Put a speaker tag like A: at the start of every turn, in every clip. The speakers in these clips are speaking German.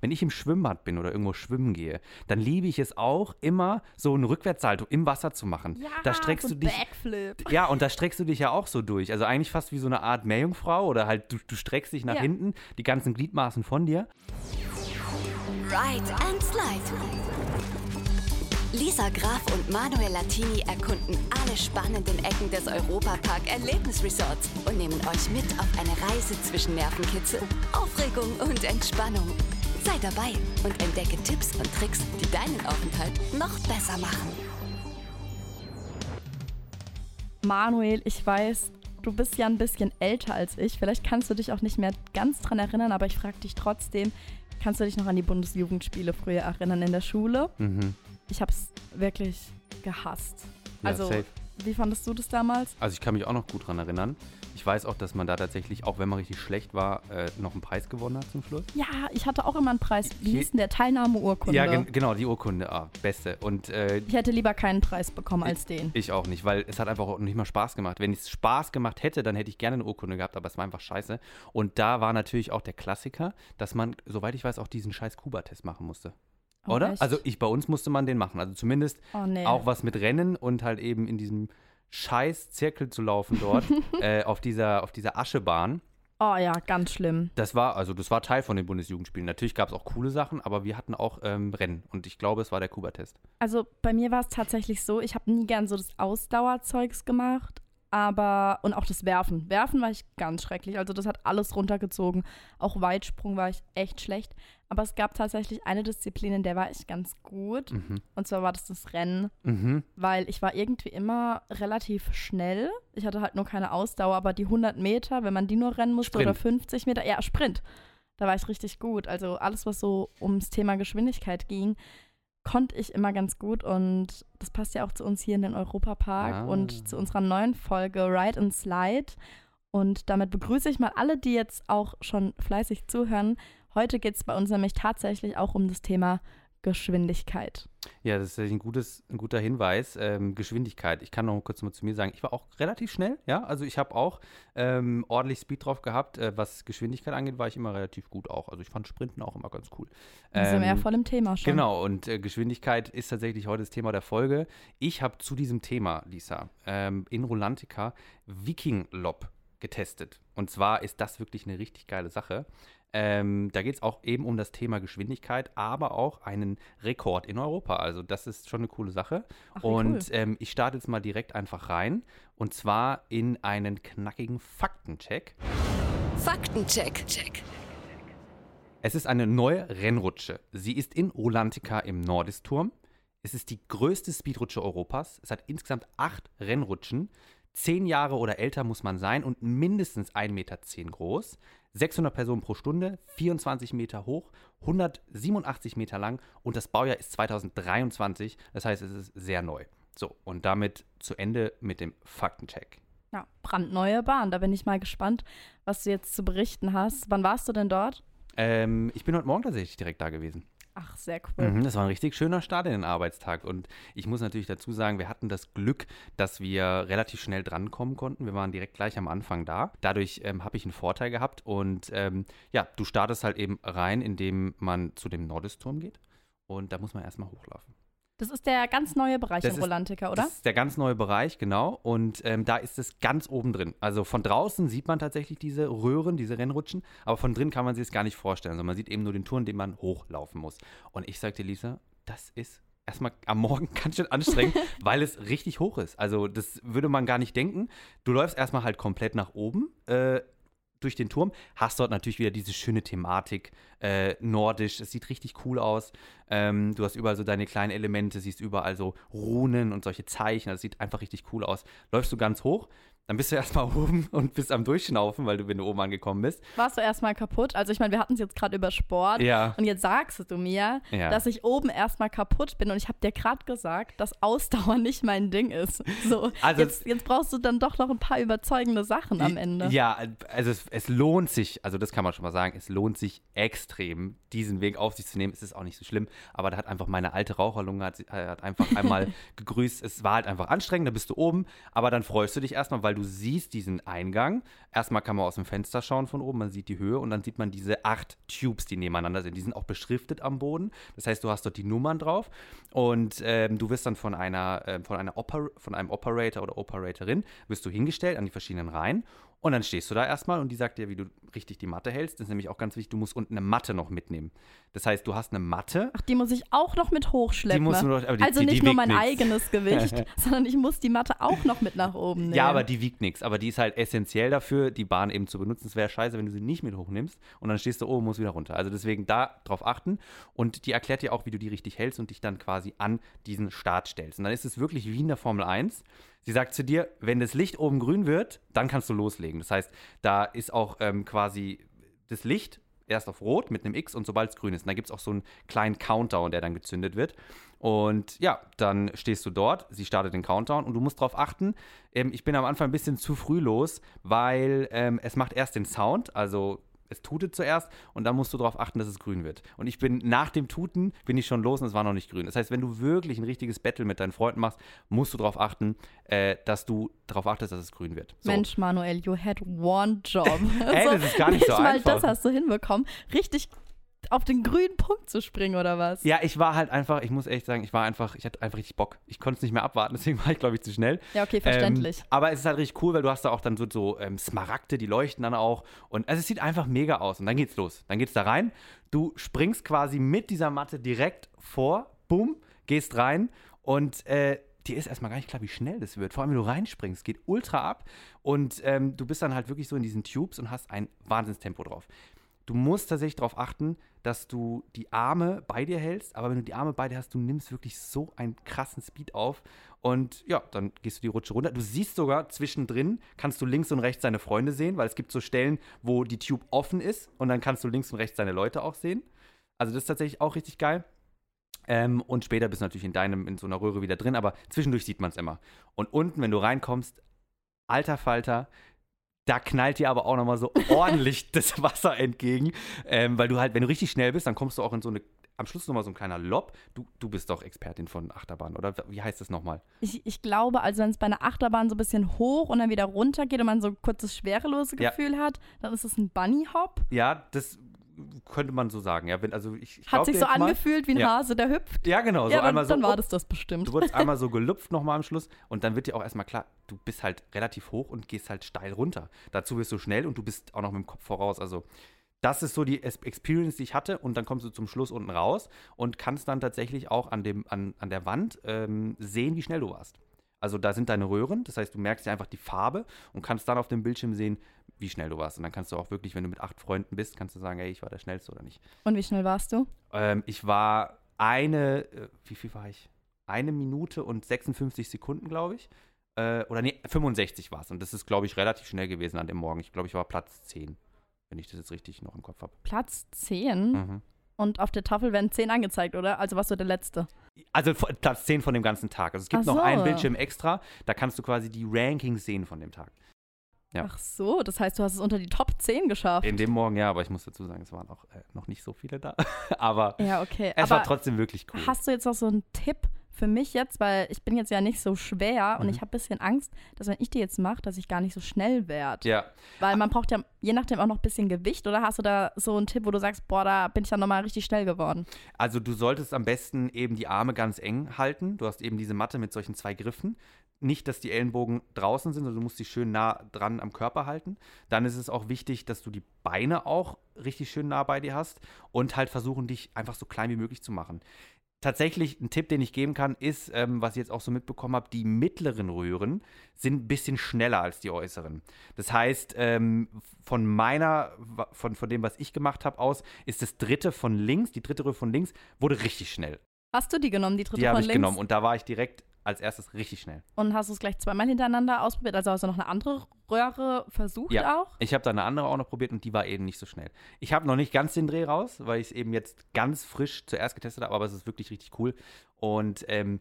A: wenn ich im Schwimmbad bin oder irgendwo schwimmen gehe, dann liebe ich es auch, immer so einen Rückwärtssalto im Wasser zu machen.
B: Ja,
A: da streckst
B: so
A: du dich.
B: Backflip.
A: Ja, und da streckst du dich ja auch so durch. Also eigentlich fast wie so eine Art Meerjungfrau oder halt du, du streckst dich nach
B: Ja.
A: hinten, die ganzen Gliedmaßen von dir.
C: Ride and Slide. Lisa Graf und Manuel Latini erkunden alle spannenden Ecken des Europapark Erlebnisresorts und nehmen euch mit auf eine Reise zwischen Nervenkitzel, Aufregung und Entspannung. Sei dabei und entdecke Tipps und Tricks, die deinen Aufenthalt noch besser machen.
B: Manuel, ich weiß, du bist ja ein bisschen älter als ich. Vielleicht kannst du dich auch nicht mehr ganz dran erinnern, aber ich frage dich trotzdem, kannst du dich noch an die Bundesjugendspiele früher erinnern in der Schule?
A: Mhm.
B: Ich habe es wirklich gehasst.
A: Ja,
B: also,
A: safe.
B: Wie fandest du das damals?
A: Also ich kann mich auch noch gut dran erinnern. Ich weiß auch, dass man da tatsächlich, auch wenn man richtig schlecht war, äh, noch einen Preis gewonnen hat zum Schluss.
B: Ja, ich hatte auch immer einen Preis. Wie hieß denn der Teilnahmeurkunde?
A: Ja, gen genau, die Urkunde, ah, beste. Und äh,
B: ich hätte lieber keinen Preis bekommen als den.
A: ich auch nicht, weil es hat einfach auch nicht mal Spaß gemacht. Wenn es Spaß gemacht hätte, dann hätte ich gerne eine Urkunde gehabt, aber es war einfach scheiße. Und da war natürlich auch der Klassiker, dass man, soweit ich weiß, auch diesen scheiß Kuba-Test machen musste.
B: Oh,
A: Oder?
B: echt?
A: Also ich, bei uns musste man den machen. Also zumindest
B: Oh nee.
A: auch was mit Rennen und halt eben in diesem scheiß Zirkel zu laufen dort äh, auf, dieser, auf dieser Aschebahn.
B: Oh ja, ganz schlimm.
A: Das war, also das war Teil von den Bundesjugendspielen. Natürlich gab es auch coole Sachen, aber wir hatten auch ähm, Rennen und ich glaube, es war der Kuba-Test.
B: Also bei mir war es tatsächlich so, ich habe nie gern so das Ausdauerzeugs gemacht, aber und auch das Werfen. Werfen war ich ganz schrecklich. Also das hat alles runtergezogen. Auch Weitsprung war ich echt schlecht. Aber es gab tatsächlich eine Disziplin, in der war ich ganz gut.
A: Mhm.
B: Und zwar war das das Rennen,
A: Mhm.
B: weil ich war irgendwie immer relativ schnell. Ich hatte halt nur keine Ausdauer, aber die 100 Meter, wenn man die nur rennen musste
A: Sprint.
B: oder 50 Meter, ja, Sprint. Da war ich richtig gut. Also alles, was so ums Thema Geschwindigkeit ging, konnte ich immer ganz gut und das passt ja auch zu uns hier in den Europapark
A: Ah.
B: und zu unserer neuen Folge Ride and Slide. Und damit begrüße ich mal alle, die jetzt auch schon fleißig zuhören. Heute geht es bei uns nämlich tatsächlich auch um das Thema Geschwindigkeit.
A: Ja, das ist ein, gutes, ein guter Hinweis. Ähm, Geschwindigkeit. Ich kann noch kurz mal zu mir sagen, ich war auch relativ schnell, ja. Also ich habe auch ähm, ordentlich Speed drauf gehabt. Äh, was Geschwindigkeit angeht, war ich immer relativ gut auch. Also ich fand Sprinten auch immer ganz cool.
B: Da sind wir ja
A: Ähm,
B: voll im Thema schon.
A: Genau, und äh, Geschwindigkeit ist tatsächlich heute das Thema der Folge. Ich habe zu diesem Thema, Lisa, ähm, in Rolantica Viking Lob getestet. Und zwar ist das wirklich eine richtig geile Sache. Ähm, da geht es auch eben um das Thema Geschwindigkeit, aber auch einen Rekord in Europa. Also das ist schon eine coole Sache.
B: Ach,
A: und
B: cool.
A: ähm, ich starte jetzt mal direkt einfach rein. Und zwar in einen knackigen Faktencheck.
C: Faktencheck. Check.
A: Es ist eine neue Rennrutsche. Sie ist in Rolantica im Nordisturm. Es ist die größte Speedrutsche Europas. Es hat insgesamt acht Rennrutschen. Zehn Jahre oder älter muss man sein und mindestens 1,10 Meter groß. 600 Personen pro Stunde, 24 Meter hoch, 187 Meter lang und das Baujahr ist 2023. Das heißt, es ist sehr neu. So, und damit zu Ende mit dem Faktencheck.
B: Ja, brandneue Bahn. Da bin ich mal gespannt, was du jetzt zu berichten hast. Wann warst du denn dort?
A: Ähm, ich bin heute Morgen tatsächlich direkt da gewesen.
B: Ach, sehr cool.
A: Mhm, das war ein richtig schöner Start in den Arbeitstag. Und ich muss natürlich dazu sagen, wir hatten das Glück, dass wir relativ schnell drankommen konnten. Wir waren direkt gleich am Anfang da. Dadurch ähm, habe ich einen Vorteil gehabt. Und ähm, ja, du startest halt eben rein, indem man zu dem Nordisturm geht. Und da muss man erstmal hochlaufen.
B: Das ist der ganz neue Bereich
A: Das
B: in Rolantica, oder?
A: Das ist der ganz neue Bereich, genau. Und ähm, da ist es ganz oben drin. Also von draußen sieht man tatsächlich diese Röhren, diese Rennrutschen, aber von drin kann man sich es gar nicht vorstellen. Also man sieht eben nur den Turm, den man hochlaufen muss. Und ich sagte Lisa, das ist erstmal am Morgen ganz schön anstrengend, weil es richtig hoch ist. Also das würde man gar nicht denken. Du läufst erstmal halt komplett nach oben. Äh, durch den Turm, hast dort natürlich wieder diese schöne Thematik, äh, nordisch, es sieht richtig cool aus. Ähm, du hast überall so deine kleinen Elemente, siehst überall so Runen und solche Zeichen, das sieht einfach richtig cool aus. Läufst du ganz hoch, dann bist du erstmal oben und bist am Durchschnaufen, weil du, wenn du oben angekommen bist.
B: Warst du erstmal kaputt? Also ich meine, wir hatten es jetzt gerade über Sport.
A: Ja.
B: Und jetzt sagst du mir,
A: Ja.
B: dass ich oben erstmal kaputt bin. Und ich habe dir gerade gesagt, dass Ausdauer nicht mein Ding ist. So,
A: Also-
B: jetzt, jetzt brauchst du dann doch noch ein paar überzeugende Sachen am Ende.
A: Ja, also es, es lohnt sich, also das kann man schon mal sagen, es lohnt sich extrem, diesen Weg auf sich zu nehmen. Es ist auch nicht so schlimm, aber da hat einfach meine alte Raucherlunge hat, hat einfach einmal gegrüßt. Es war halt einfach anstrengend, da bist du oben, aber dann freust du dich erstmal, weil du du siehst diesen Eingang. Erstmal kann man aus dem Fenster schauen von oben, man sieht die Höhe und dann sieht man diese acht Tubes, die nebeneinander sind. Die sind auch beschriftet am Boden. Das heißt, du hast dort die Nummern drauf und ähm, du wirst dann von einer, äh, von einer Oper von einem Operator oder Operatorin wirst du hingestellt an die verschiedenen Reihen und dann stehst du da erstmal und die sagt dir, wie du richtig die Matte hältst. Das ist nämlich auch ganz wichtig, du musst unten eine Matte noch mitnehmen. Das heißt, du hast eine Matte.
B: Ach, die muss ich auch noch mit hochschleppen.
A: Die musst du noch, aber die,
B: also
A: die,
B: nicht
A: die
B: nur
A: wiegt
B: mein
A: nix.
B: eigenes Gewicht, sondern ich muss die Matte auch noch mit nach oben nehmen.
A: Ja, aber die wiegt nichts. Aber die ist halt essentiell dafür, die Bahn eben zu benutzen. Es wäre scheiße, wenn du sie nicht mit hochnimmst und dann stehst du oben und musst wieder runter. Also deswegen da drauf achten. Und die erklärt dir auch, wie du die richtig hältst und dich dann quasi an diesen Start stellst. Und dann ist es wirklich wie in der Formel 1. Sie sagt zu dir, wenn das Licht oben grün wird, dann kannst du loslegen. Das heißt, da ist auch ähm, quasi das Licht erst auf Rot mit einem X und sobald es grün ist. Und da gibt es auch so einen kleinen Countdown, der dann gezündet wird. Und ja, dann stehst du dort, sie startet den Countdown und du musst darauf achten, ähm, ich bin am Anfang ein bisschen zu früh los, weil ähm, es macht erst den Sound, also es tutet zuerst und dann musst du darauf achten, dass es grün wird. Und ich bin nach dem Tuten, bin ich schon los und es war noch nicht grün. Das heißt, wenn du wirklich ein richtiges Battle mit deinen Freunden machst, musst du darauf achten, äh, dass du darauf achtest, dass es grün wird. So.
B: Mensch, Manuel, you had one job.
A: Ey, das ist gar nicht so
B: mal
A: einfach.
B: das hast du hinbekommen, richtig auf den grünen Punkt zu springen oder was?
A: Ja, ich war halt einfach, ich muss echt sagen, ich war einfach, ich hatte einfach richtig Bock. Ich konnte es nicht mehr abwarten, deswegen war ich, glaube ich, zu schnell.
B: Ja, okay, verständlich.
A: Ähm, aber es ist halt richtig cool, weil du hast da auch dann so, so ähm, Smaragde, die leuchten dann auch. Und also es sieht einfach mega aus. Und dann geht's los. Dann geht's da rein. Du springst quasi mit dieser Matte direkt vor, bumm, gehst rein und äh, dir ist erstmal gar nicht klar, wie schnell das wird. Vor allem, wenn du reinspringst, geht ultra ab. Und ähm, du bist dann halt wirklich so in diesen Tubes und hast ein Wahnsinnstempo drauf. Du musst tatsächlich darauf achten, dass du die Arme bei dir hältst, aber wenn du die Arme bei dir hast, du nimmst wirklich so einen krassen Speed auf und ja, dann gehst du die Rutsche runter. Du siehst sogar zwischendrin, kannst du links und rechts deine Freunde sehen, weil es gibt so Stellen, wo die Tube offen ist und dann kannst du links und rechts deine Leute auch sehen. Also das ist tatsächlich auch richtig geil. Ähm, und später bist du natürlich in deinem, in so einer Röhre wieder drin, aber zwischendurch sieht man es immer. Und unten, wenn du reinkommst, alter Falter, da knallt dir aber auch nochmal so ordentlich das Wasser entgegen. Ähm, weil du halt, wenn du richtig schnell bist, dann kommst du auch in so eine, am Schluss nochmal so ein kleiner Lob. Du, du bist doch Expertin von Achterbahn, oder wie heißt das nochmal?
B: Ich, ich glaube, also wenn es bei einer Achterbahn so ein bisschen hoch und dann wieder runter geht und man so ein kurzes schwerelose
A: Ja.
B: Gefühl hat, dann ist es ein Bunny Hop.
A: Ja, das könnte man so sagen. Ja, wenn, also ich, ich
B: Hat sich so
A: mal-
B: angefühlt wie ein
A: Ja.
B: Hase, der hüpft.
A: Ja, genau. So
B: ja, dann,
A: einmal so.
B: dann war
A: up.
B: das das bestimmt.
A: Du wurdest einmal so gelupft nochmal am Schluss und dann wird dir auch erstmal klar, du bist halt relativ hoch und gehst halt steil runter. Dazu wirst du schnell und du bist auch noch mit dem Kopf voraus. Also das ist so die Experience, die ich hatte und dann kommst du zum Schluss unten raus und kannst dann tatsächlich auch an, dem, an, an der Wand ähm, sehen, wie schnell du warst. Also da sind deine Röhren, das heißt, du merkst dir einfach die Farbe und kannst dann auf dem Bildschirm sehen, wie schnell du warst. Und dann kannst du auch wirklich, wenn du mit acht Freunden bist, kannst du sagen, hey, ich war der Schnellste oder nicht.
B: Und wie schnell warst du?
A: Ähm, ich war eine, äh, wie viel war ich? Eine Minute und 56 Sekunden, glaube ich. Äh, oder nee, 65 war es. Und das ist, glaube ich, relativ schnell gewesen an dem Morgen. Ich glaube, ich war Platz 10, wenn ich das jetzt richtig noch im Kopf habe.
B: Platz 10
A: Mhm.
B: und auf der Tafel werden 10 angezeigt, oder? Also warst du der Letzte.
A: Also Platz 10 von dem ganzen Tag. Also es gibt
B: Ach
A: noch
B: so.
A: einen Bildschirm extra, da kannst du quasi die Rankings sehen von dem Tag. Ja.
B: Ach so, das heißt, du hast es unter die Top 10 geschafft.
A: In dem Morgen ja, aber ich muss dazu sagen, es waren auch äh, noch nicht so viele da. aber
B: ja, okay.
A: es
B: Aber
A: war trotzdem wirklich cool.
B: hast du jetzt noch so einen Tipp für mich jetzt? Weil ich bin jetzt ja nicht so schwer und
A: Mhm.
B: ich habe ein bisschen Angst, dass wenn ich die jetzt mache, dass ich gar nicht so schnell werde.
A: ja,
B: Weil man braucht ja je nachdem auch noch ein bisschen Gewicht. Oder hast du da so einen Tipp, wo du sagst, boah, da bin ich dann nochmal richtig schnell geworden?
A: Also du solltest am besten eben die Arme ganz eng halten. Du hast eben diese Matte mit solchen zwei Griffen. Nicht, dass die Ellenbogen draußen sind, sondern du musst sie schön nah dran am Körper halten. Dann ist es auch wichtig, dass du die Beine auch richtig schön nah bei dir hast und halt versuchen, dich einfach so klein wie möglich zu machen. Tatsächlich ein Tipp, den ich geben kann, ist, ähm, was ich jetzt auch so mitbekommen habe, die mittleren Röhren sind ein bisschen schneller als die äußeren. Das heißt, ähm, von meiner, von, von dem, was ich gemacht habe, aus, ist das dritte von links, die dritte Röhre von links, wurde richtig schnell.
B: Hast du die genommen, die dritte
A: Die habe
B: von
A: ich
B: links?
A: genommen und da war ich direkt als erstes richtig schnell.
B: Und hast du es gleich zweimal hintereinander ausprobiert? Also hast du noch eine andere Röhre versucht
A: Ja.
B: auch?
A: Ich habe da eine andere auch noch probiert und die war eben nicht so schnell. Ich habe noch nicht ganz den Dreh raus, weil ich es eben jetzt ganz frisch zuerst getestet habe, aber es ist wirklich richtig cool. Und ähm,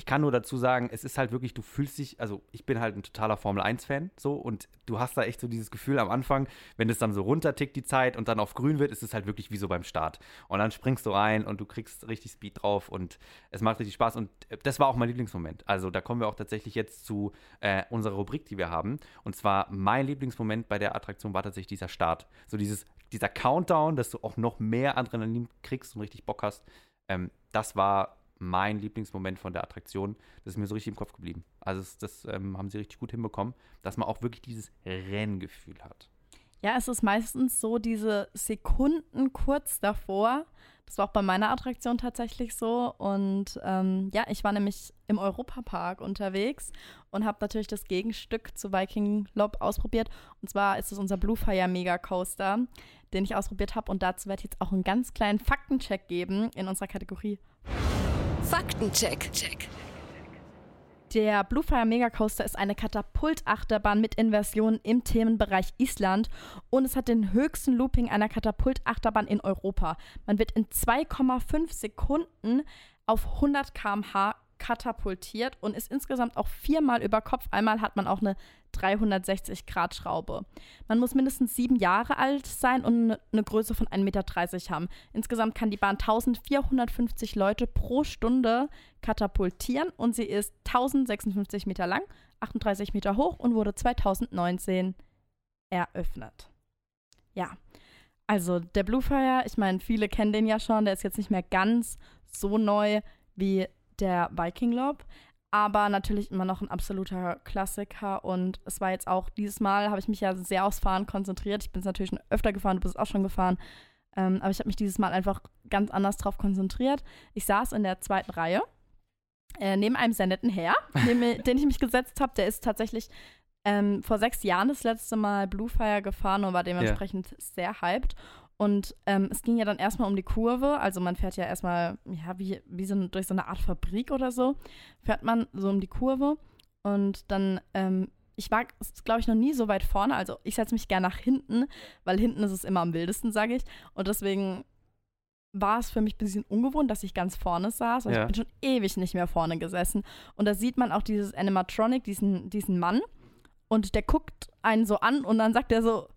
A: ich kann nur dazu sagen, es ist halt wirklich, du fühlst dich, also ich bin halt ein totaler Formel-1-Fan so und du hast da echt so dieses Gefühl am Anfang, wenn es dann so runtertickt die Zeit und dann auf grün wird, ist es halt wirklich wie so beim Start. Und dann springst du rein und du kriegst richtig Speed drauf und es macht richtig Spaß und äh, das war auch mein Lieblingsmoment. Also da kommen wir auch tatsächlich jetzt zu äh, unserer Rubrik, die wir haben. Und zwar mein Lieblingsmoment bei der Attraktion war tatsächlich dieser Start. So dieses, dieser Countdown, dass du auch noch mehr Adrenalin kriegst und richtig Bock hast. Ähm, das war mein Lieblingsmoment von der Attraktion. Das ist mir so richtig im Kopf geblieben. Also das, das ähm, haben sie richtig gut hinbekommen, dass man auch wirklich dieses Renngefühl hat.
B: Ja, es ist meistens so diese Sekunden kurz davor. Das war auch bei meiner Attraktion tatsächlich so. Und ähm, ja, ich war nämlich im Europapark unterwegs und habe natürlich das Gegenstück zu Viking Lob ausprobiert. Und zwar ist es unser Blue Fire Mega Coaster, den ich ausprobiert habe. Und dazu werde ich jetzt auch einen ganz kleinen Faktencheck geben in unserer Kategorie
C: Faktencheck. Check.
B: Der Bluefire Mega Coaster ist eine Katapultachterbahn mit Inversion im Themenbereich Island und es hat den höchsten Looping einer Katapultachterbahn in Europa. Man wird in 2,5 Sekunden auf 100 km/h katapultiert und ist insgesamt auch viermal über Kopf. Einmal hat man auch eine 360-Grad-Schraube. Man muss mindestens sieben Jahre alt sein und eine Größe von 1,30 Meter haben. Insgesamt kann die Bahn 1450 Leute pro Stunde katapultieren und sie ist 1056 Meter lang, 38 Meter hoch und wurde 2019 eröffnet. Ja, also der Bluefire, ich meine, viele kennen den ja schon, der ist jetzt nicht mehr ganz so neu wie der Viking Lob, aber natürlich immer noch ein absoluter Klassiker und es war jetzt auch dieses Mal, habe ich mich ja sehr aufs Fahren konzentriert. Ich bin es natürlich schon öfter gefahren, du bist auch schon gefahren, ähm, aber ich habe mich dieses Mal einfach ganz anders drauf konzentriert. Ich saß in der zweiten Reihe, äh, neben einem sehr netten Herr, neben, den ich mich gesetzt habe. Der ist tatsächlich ähm, vor sechs Jahren das letzte Mal Bluefire gefahren und war dementsprechend ja. sehr hyped. Und ähm, es ging ja dann erstmal um die Kurve. Also man fährt ja erstmal, ja, wie, wie so durch so eine Art Fabrik oder so, fährt man so um die Kurve. Und dann, ähm, ich war, glaube ich, noch nie so weit vorne. Also ich setze mich gerne nach hinten, weil hinten ist es immer am wildesten, sage ich. Und deswegen war es für mich ein bisschen ungewohnt, dass ich ganz vorne saß. Also ja. Ich bin schon ewig nicht mehr vorne gesessen. Und da sieht man auch dieses Animatronic, diesen, diesen Mann. Und der guckt einen so an und dann sagt er so,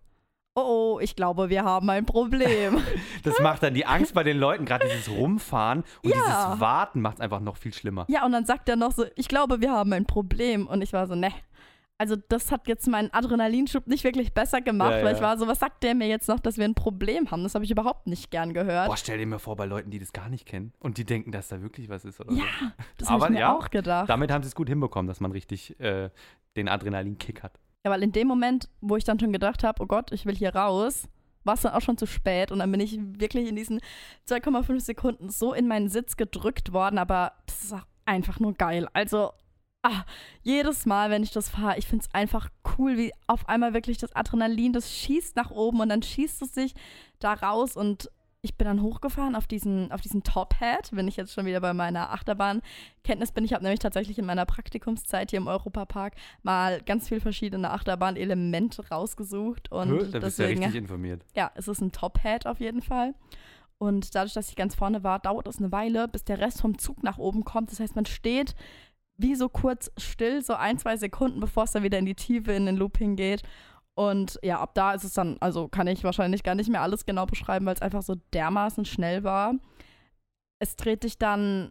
B: oh, oh, ich glaube, wir haben ein Problem.
A: das macht dann die Angst bei den Leuten, gerade dieses Rumfahren und ja. dieses Warten macht es einfach noch viel schlimmer.
B: Ja, und dann sagt er noch so, ich glaube, wir haben ein Problem. Und ich war so, ne. Also das hat jetzt meinen Adrenalinschub nicht wirklich besser gemacht, ja, weil ja. ich war so, was sagt der mir jetzt noch, dass wir ein Problem haben? Das habe ich überhaupt nicht gern gehört.
A: Boah, stell dir mal vor, bei Leuten, die das gar nicht kennen und die denken, dass da wirklich was ist oder
B: ja,
A: so.
B: das habe ich mir auch gedacht.
A: Damit haben sie es gut hinbekommen, dass man richtig äh, den Adrenalinkick hat.
B: Ja, weil in dem Moment, wo ich dann schon gedacht habe, oh Gott, ich will hier raus, war es dann auch schon zu spät und dann bin ich wirklich in diesen 2,5 Sekunden so in meinen Sitz gedrückt worden, aber das ist auch einfach nur geil. Also, ah, jedes Mal, wenn ich das fahre, ich finde es einfach cool, wie auf einmal wirklich das Adrenalin, das schießt nach oben und dann schießt es sich da raus und ich bin dann hochgefahren auf diesen, auf diesen Top Hat, wenn ich jetzt schon wieder bei meiner Achterbahnkenntnis bin. Ich habe nämlich tatsächlich in meiner Praktikumszeit hier im Europapark mal ganz viele verschiedene Achterbahn-Elemente rausgesucht. Und
A: Hö, da bist du ja richtig informiert.
B: Ja, es ist ein Top Hat auf jeden Fall. Und dadurch, dass ich ganz vorne war, dauert es eine Weile, bis der Rest vom Zug nach oben kommt. Das heißt, man steht wie so kurz still, so ein, zwei Sekunden, bevor es dann wieder in die Tiefe, in den Looping geht. Und ja, ab da ist es dann, also kann ich wahrscheinlich gar nicht mehr alles genau beschreiben, weil es einfach so dermaßen schnell war. Es dreht dich dann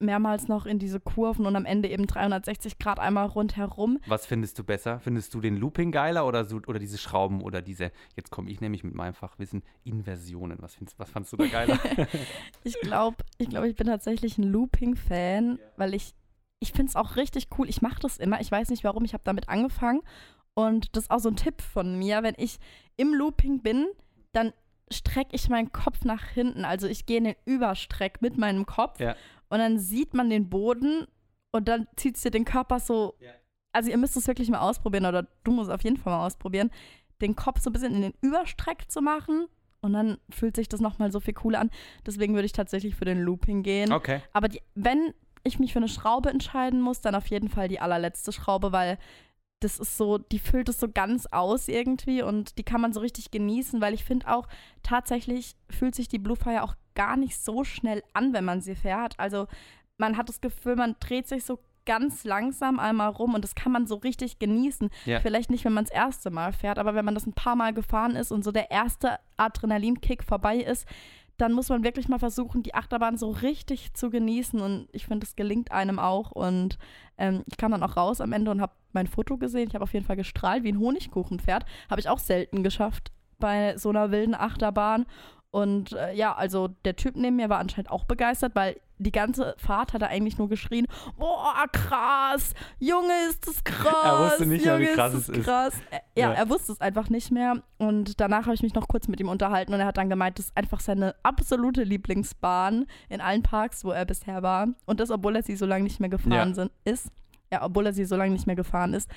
B: mehrmals noch in diese Kurven und am Ende eben 360 Grad einmal rundherum.
A: Was findest du besser? Findest du den Looping geiler oder, so, oder diese Schrauben oder diese, jetzt komme ich nämlich mit meinem Fachwissen, Inversionen. Was, findest, was fandest du da geiler?
B: ich glaube, ich, glaub, ich bin tatsächlich ein Looping-Fan, weil ich, ich finde es auch richtig cool. Ich mache das immer. Ich weiß nicht warum, ich habe damit angefangen und das ist auch so ein Tipp von mir. Wenn ich im Looping bin, dann strecke ich meinen Kopf nach hinten. Also ich gehe in den Überstreck mit meinem Kopf
A: ja.
B: und dann sieht man den Boden und dann zieht es dir den Körper so. Ja. Also ihr müsst es wirklich mal ausprobieren oder du musst auf jeden Fall mal ausprobieren, den Kopf so ein bisschen in den Überstreck zu machen und dann fühlt sich das nochmal so viel cooler an. Deswegen würde ich tatsächlich für den Looping gehen.
A: Okay.
B: Aber die, wenn ich mich für eine Schraube entscheiden muss, dann auf jeden Fall die allerletzte Schraube, weil das ist so, die füllt es so ganz aus irgendwie und die kann man so richtig genießen, weil ich finde auch, tatsächlich fühlt sich die Bluefire auch gar nicht so schnell an, wenn man sie fährt. Also man hat das Gefühl, man dreht sich so ganz langsam einmal rum und das kann man so richtig genießen.
A: Ja.
B: Vielleicht nicht, wenn man das erste Mal fährt, aber wenn man das ein paar Mal gefahren ist und so der erste Adrenalinkick vorbei ist, dann muss man wirklich mal versuchen, die Achterbahn so richtig zu genießen. Und ich finde, es gelingt einem auch. Und ähm, ich kam dann auch raus am Ende und habe mein Foto gesehen. Ich habe auf jeden Fall gestrahlt wie ein Honigkuchenpferd. Habe ich auch selten geschafft bei so einer wilden Achterbahn. Und äh, ja, also der Typ neben mir war anscheinend auch begeistert, weil die ganze Fahrt hat er eigentlich nur geschrien, boah, krass, Junge, ist das krass.
A: Er wusste nicht mehr, wie
B: Junge,
A: krass
B: ist
A: es ist.
B: krass. Äh, Ja,
A: Ja.
B: er wusste es einfach nicht mehr. Und danach habe ich mich noch kurz mit ihm unterhalten und er hat dann gemeint, das ist einfach seine absolute Lieblingsbahn in allen Parks, wo er bisher war. Und das, obwohl er sie so lange nicht mehr gefahren
A: Ja.
B: sind, ist. Ja, obwohl er sie so lange nicht mehr gefahren ist.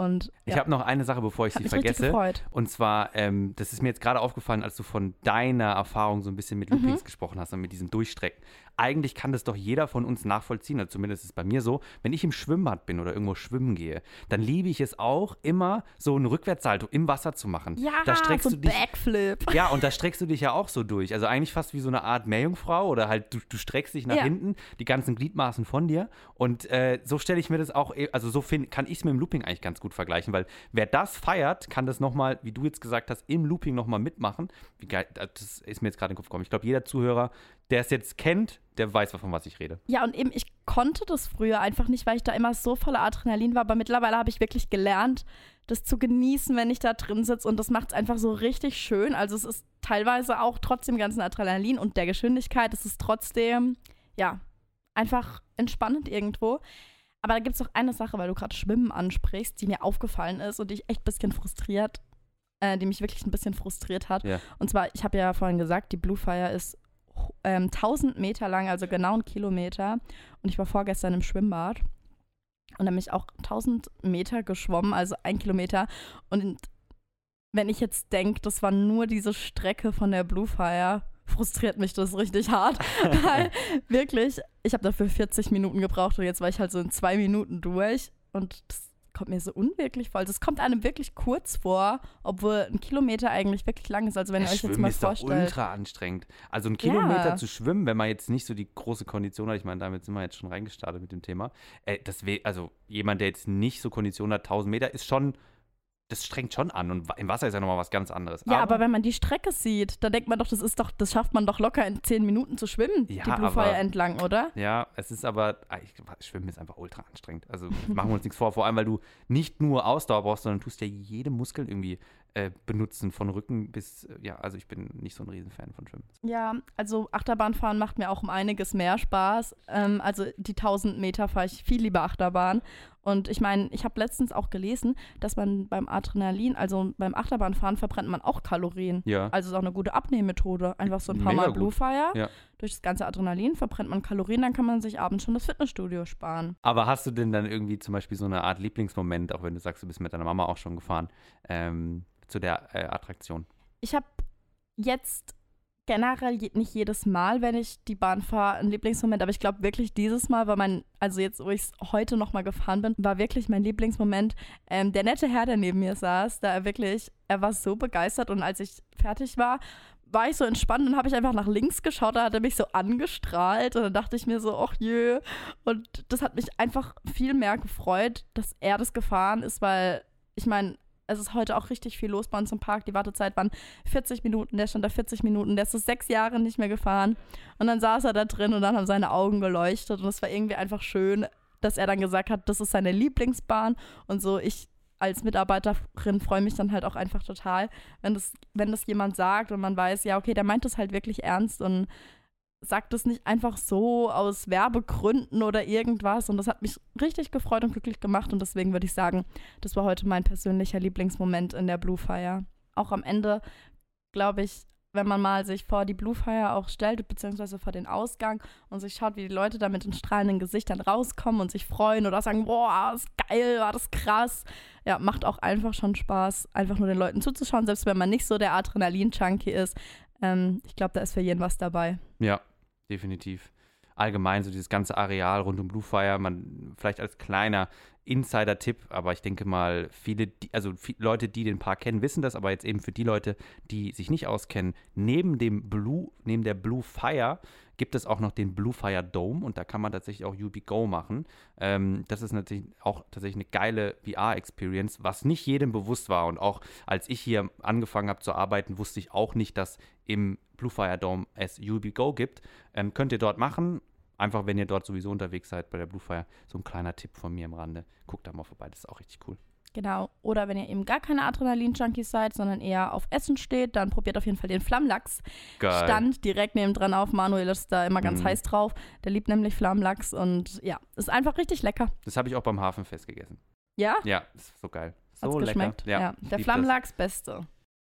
B: Und
A: Ich
B: ja,
A: habe noch eine Sache, bevor ich
B: hat
A: sie vergesse. Und zwar, ähm, das ist mir jetzt gerade aufgefallen, als du von deiner Erfahrung so ein bisschen mit
B: Mhm.
A: Loopings gesprochen hast und mit diesem Durchstrecken. Eigentlich kann das doch jeder von uns nachvollziehen, also zumindest ist es bei mir so. Wenn ich im Schwimmbad bin oder irgendwo schwimmen gehe, dann liebe ich es auch, immer so einen Rückwärtssalto im Wasser zu machen.
B: Ja,
A: da streckst
B: so
A: du dich
B: Backflip.
A: Ja, und da streckst du dich ja auch so durch. Also eigentlich fast wie so eine Art Meerjungfrau oder halt du, du streckst dich nach
B: Ja.
A: hinten, die ganzen Gliedmaßen von dir. Und äh, so stelle ich mir das auch, eh- also so find, kann ich es mit dem Looping eigentlich ganz gut vergleichen, weil wer das feiert, kann das nochmal, wie du jetzt gesagt hast, im Looping nochmal mitmachen. Wie geil, das ist mir jetzt gerade in den Kopf gekommen. Ich glaube, jeder Zuhörer, der es jetzt kennt, der weiß, von was ich rede.
B: Ja, und eben, ich konnte das früher einfach nicht, weil ich da immer so voller Adrenalin war. Aber mittlerweile habe ich wirklich gelernt, das zu genießen, wenn ich da drin sitze. Und das macht es einfach so richtig schön. Also es ist teilweise auch trotzdem ganzen Adrenalin und der Geschwindigkeit. Es ist trotzdem, ja, einfach entspannend irgendwo. Aber da gibt es noch eine Sache, weil du gerade Schwimmen ansprichst, die mir aufgefallen ist und die ich echt ein bisschen frustriert, äh, die mich wirklich ein bisschen frustriert hat.
A: Ja.
B: Und zwar, ich habe ja vorhin gesagt, die Blue Fire ist ähm, 1000 Meter lang, also genau ein Kilometer. Und ich war vorgestern im Schwimmbad und dann bin ich auch 1000 Meter geschwommen, also ein Kilometer. Und wenn ich jetzt denke, das war nur diese Strecke von der Blue Fire, frustriert mich das richtig hart. Weil wirklich, ich habe dafür 40 Minuten gebraucht und jetzt war ich halt so in zwei Minuten durch. Und das kommt mir so unwirklich vor. Also es kommt einem wirklich kurz vor, obwohl ein Kilometer eigentlich wirklich lang ist. Also wenn ihr euch jetzt mal
A: ist doch
B: vorstellt.
A: ultra anstrengend. Also ein Kilometer
B: Ja.
A: zu schwimmen, wenn man jetzt nicht so die große Kondition hat, ich meine, damit sind wir jetzt schon reingestartet mit dem Thema. Äh, das also jemand, der jetzt nicht so Kondition hat, 1000 Meter, ist schon, das strengt schon an. Und im Wasser ist ja nochmal was ganz anderes.
B: Ja, aber, wenn man die Strecke sieht, da denkt man doch, das ist doch, das schafft man doch locker in zehn Minuten zu schwimmen,
A: Ja,
B: die
A: aber-
B: Fire entlang, oder?
A: Ja, es ist aber, ah, ich, Schwimmen ist einfach ultra anstrengend. Also machen wir uns nichts vor, vor allem, weil du nicht nur Ausdauer brauchst, sondern tust ja jede Muskel irgendwie äh, benutzen, von Rücken bis, äh, ja, also ich bin nicht so ein Riesenfan von Schwimmen.
B: Ja, also Achterbahnfahren macht mir auch um einiges mehr Spaß. Ähm, also die 1000 Meter fahre ich viel lieber Achterbahn. Und ich meine, ich habe letztens auch gelesen, dass man beim Adrenalin, also beim Achterbahnfahren, verbrennt man auch Kalorien.
A: Ja.
B: Also ist auch eine gute Abnehmmethode. Einfach so ein paar
A: Mega
B: Mal. Blue Fire.
A: Ja.
B: Durch das ganze Adrenalin verbrennt man Kalorien, dann kann man sich abends schon das Fitnessstudio sparen.
A: Aber hast du denn dann irgendwie zum Beispiel so eine Art Lieblingsmoment, auch wenn du sagst, du bist mit deiner Mama auch schon gefahren, ähm, zu der äh, Attraktion?
B: Ich habe jetzt generell nicht jedes Mal, wenn ich die Bahn fahre, einen Lieblingsmoment, aber ich glaube wirklich dieses Mal war mein, also jetzt, wo ich heute nochmal gefahren bin, war wirklich mein Lieblingsmoment. Ähm, der nette Herr, der neben mir saß, da er wirklich, er war so begeistert und als ich fertig war, war ich so entspannt und habe ich einfach nach links geschaut, da hat er mich so angestrahlt und dann dachte ich mir so, ach jö. Und das hat mich einfach viel mehr gefreut, dass er das gefahren ist, weil ich meine, es ist heute auch richtig viel los bei uns im Park. Die Wartezeit waren 40 Minuten, der stand da 40 Minuten, der ist so sechs Jahre nicht mehr gefahren. Und dann saß er da drin und dann haben seine Augen geleuchtet und es war irgendwie einfach schön, dass er dann gesagt hat, das ist seine Lieblingsbahn und so. Ich als Mitarbeiterin freue mich dann halt auch einfach total, wenn das, wenn das jemand sagt und man weiß, ja, okay, der meint das halt wirklich ernst und sagt es nicht einfach so aus Werbegründen oder irgendwas. Und das hat mich richtig gefreut und glücklich gemacht. Und deswegen würde ich sagen, das war heute mein persönlicher Lieblingsmoment in der Blue Fire. Auch am Ende, glaube ich, wenn man mal sich vor die Blue Fire auch stellt, beziehungsweise vor den Ausgang und sich schaut, wie die Leute da mit den strahlenden Gesichtern rauskommen und sich freuen oder sagen, boah, ist geil, war das krass. Ja, macht auch einfach schon Spaß, einfach nur den Leuten zuzuschauen, selbst wenn man nicht so der Adrenalin-Junkie ist. Ähm, ich glaube, da ist für jeden was dabei.
A: Ja, definitiv. allgemein so dieses ganze Areal rund um Bluefire, man vielleicht als kleiner Insider-Tipp, aber ich denke mal, viele, die, also viele Leute, die den Park kennen, wissen das, aber jetzt eben für die Leute, die sich nicht auskennen, neben dem Blue, neben der Blue Fire gibt es auch noch den Blue Fire Dome und da kann man tatsächlich auch UbiGo machen. Ähm, das ist natürlich auch tatsächlich eine geile VR-Experience, was nicht jedem bewusst war. Und auch als ich hier angefangen habe zu arbeiten, wusste ich auch nicht, dass im Blue Fire Dome es UbiGo gibt. Ähm, könnt ihr dort machen. Einfach, wenn ihr dort sowieso unterwegs seid bei der Blue Fire, so ein kleiner Tipp von mir am Rande. Guckt da mal vorbei, das ist auch richtig cool.
B: Genau. Oder wenn ihr eben gar keine Adrenalin-Junkies seid, sondern eher auf Essen steht, dann probiert auf jeden Fall den Flammlachs.
A: Geil.
B: Stand direkt neben dran auf. Manuel ist da immer ganz
A: Mhm.
B: heiß drauf. Der liebt nämlich Flammlachs und ja, ist einfach richtig lecker.
A: Das habe ich auch beim Hafenfest gegessen.
B: Ja?
A: Ja, ist so geil. So
B: Hat's
A: lecker.
B: geschmeckt?
A: Ja,
B: Der
A: lieb das.
B: Flammlachs, beste.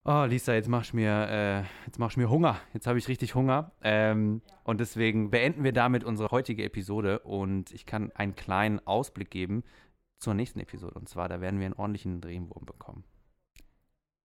A: Oh, Lisa, jetzt machst du mir, äh, jetzt machst mir Hunger. Jetzt habe ich richtig Hunger. Ähm, Und deswegen beenden wir damit unsere heutige Episode und ich kann einen kleinen Ausblick geben zur nächsten Episode. Und zwar, da werden wir einen ordentlichen Drehwurm bekommen.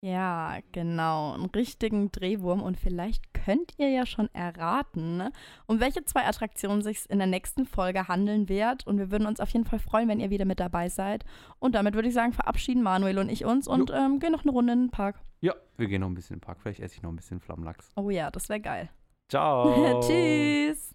B: Ja, genau. Einen richtigen Drehwurm. Und vielleicht könnt ihr ja schon erraten, um welche zwei Attraktionen sich in der nächsten Folge handeln wird. Und wir würden uns auf jeden Fall freuen, wenn ihr wieder mit dabei seid. Und damit würde ich sagen, verabschieden Manuel und ich uns und ähm, gehen noch eine Runde in den Park.
A: Ja, wir gehen noch ein bisschen in den Park. Vielleicht esse ich noch ein bisschen Flammlachs.
B: Oh ja, das wäre geil.
A: Ciao.
B: Tschüss.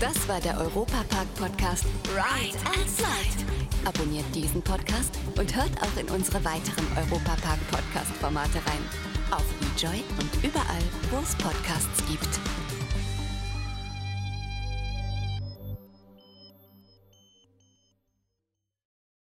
C: Das war der Europapark-Podcast Ride and Slide. Abonniert diesen Podcast und hört auch in unsere weiteren Europapark-Podcast-Formate rein. Auf eJoy und überall, wo es Podcasts gibt.